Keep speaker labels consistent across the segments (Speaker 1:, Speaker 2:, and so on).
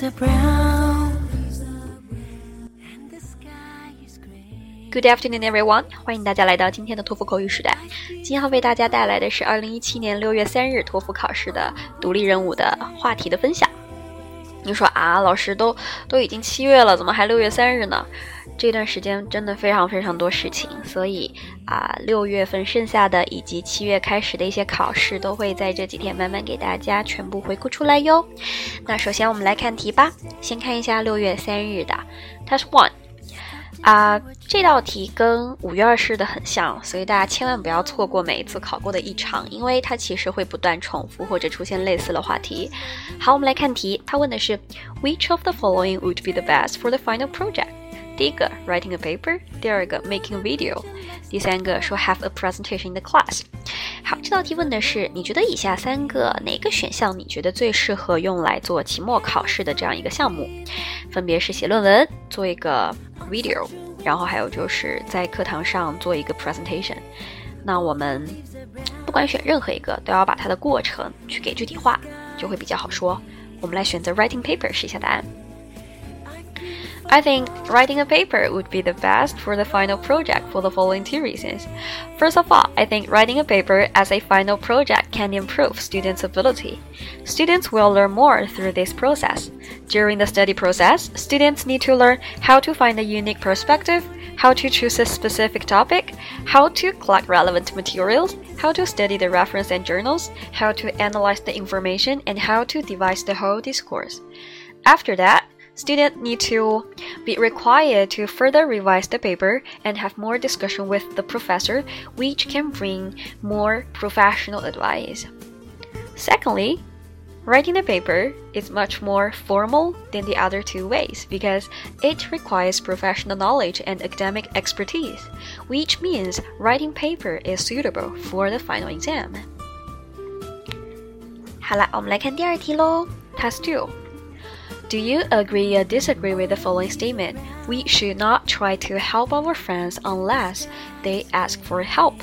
Speaker 1: Good afternoon, everyone！欢迎大家来到今天的托福口语时代。今天要为大家带来的是二零一七年六月三日托福考试的独立任务的话题的分享。你说啊，老师都都已经七月了，怎么还六月三日呢？这段时间真的非常非常多事情，所以啊，六月份剩下的以及七月开始的一些考试，都会在这几天慢慢给大家全部回顾出来哟。那首先我们来看题吧，先看一下六月三日的 Test One。啊，这道题跟五月二试的很像，所以大家千万不要错过每一次考过的异常，因为它其实会不断重复或者出现类似的话题。好，我们来看题，它问的是 Which of the following would be the best for the final project？第一个 writing a paper，第二个 making a video，第三个说 have a presentation in the class。好，这道题问的是你觉得以下三个哪个选项你觉得最适合用来做期末考试的这样一个项目？分别是写论文，做一个 video，然后还有就是在课堂上做一个 presentation。那我们不管选任何一个，都要把它的过程去给具体化，就会比较好说。我们来选择 writing paper 试一下答案。I think writing a paper would be the best for the final project for the following two reasons. First of all, I think writing a paper as a final project can improve students' ability. Students will learn more through this process. During the study process, students need to learn how to find a unique perspective, how to choose a specific topic, how to collect relevant materials, how to study the reference and journals, how to analyze the information, and how to devise the whole discourse. After that, Students need to be required to further revise the paper and have more discussion with the professor, which can bring more professional advice. Secondly, writing a paper is much more formal than the other two ways because it requires professional knowledge and academic expertise, which means writing paper is suitable for the final exam. 好了，我们来看第二题喽。Task two. Do you agree or disagree with the following statement? We should not try to help our friends unless they ask for help.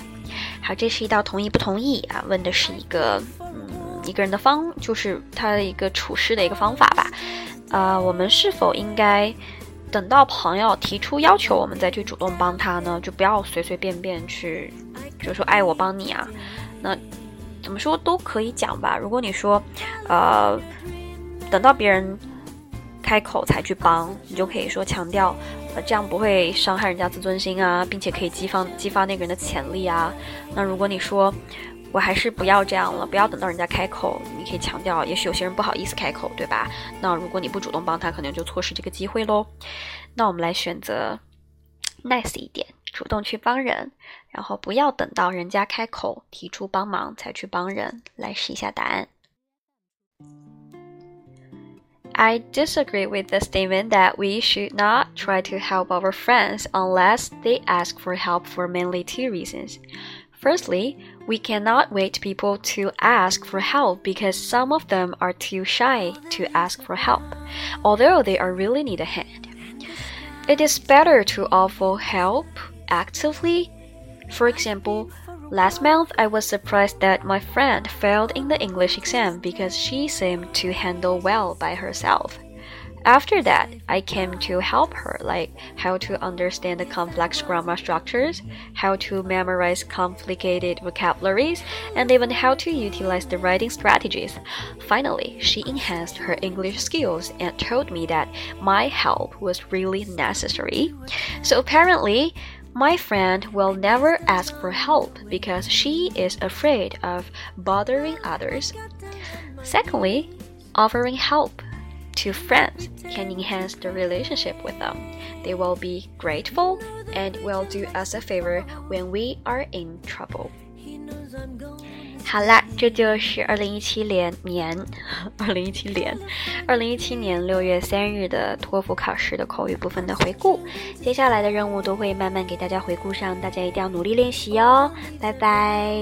Speaker 1: 好，这是一道同意不同意啊，问的是一个嗯一个人的方，就是他的一个处事的一个方法吧。呃，我们是否应该等到朋友提出要求，我们再去主动帮他呢？就不要随随便便去，比如说，哎，我帮你啊，那怎么说都可以讲吧。如果你说，呃，等到别人。开口才去帮你，就可以说强调，呃，这样不会伤害人家自尊心啊，并且可以激发激发那个人的潜力啊。那如果你说，我还是不要这样了，不要等到人家开口，你可以强调，也许有些人不好意思开口，对吧？那如果你不主动帮他，可能就错失这个机会喽。那我们来选择 nice 一点，主动去帮人，然后不要等到人家开口提出帮忙才去帮人。来试一下答案。I disagree with the statement that we should not try to help our friends unless they ask for help for mainly two reasons. Firstly, we cannot wait people to ask for help because some of them are too shy to ask for help, although they are really need a hand. It is better to offer help actively. For example, Last month, I was surprised that my friend failed in the English exam because she seemed to handle well by herself. After that, I came to help her, like how to understand the complex grammar structures, how to memorize complicated vocabularies, and even how to utilize the writing strategies. Finally, she enhanced her English skills and told me that my help was really necessary. So apparently, my friend will never ask for help because she is afraid of bothering others. Secondly, offering help to friends can enhance the relationship with them. They will be grateful and will do us a favor when we are in trouble. 好啦，这就是二零一七年年，二零一七年，二零一七年六月三日的托福考试的口语部分的回顾。接下来的任务都会慢慢给大家回顾上，大家一定要努力练习哦。拜拜。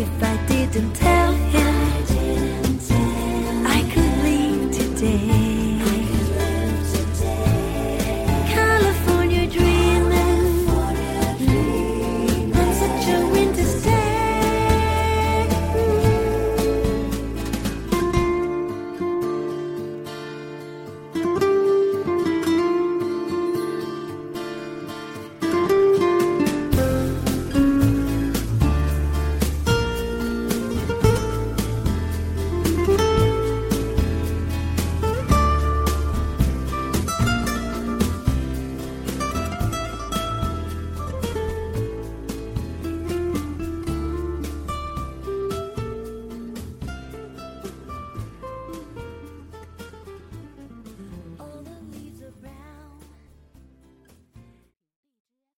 Speaker 1: If I and tell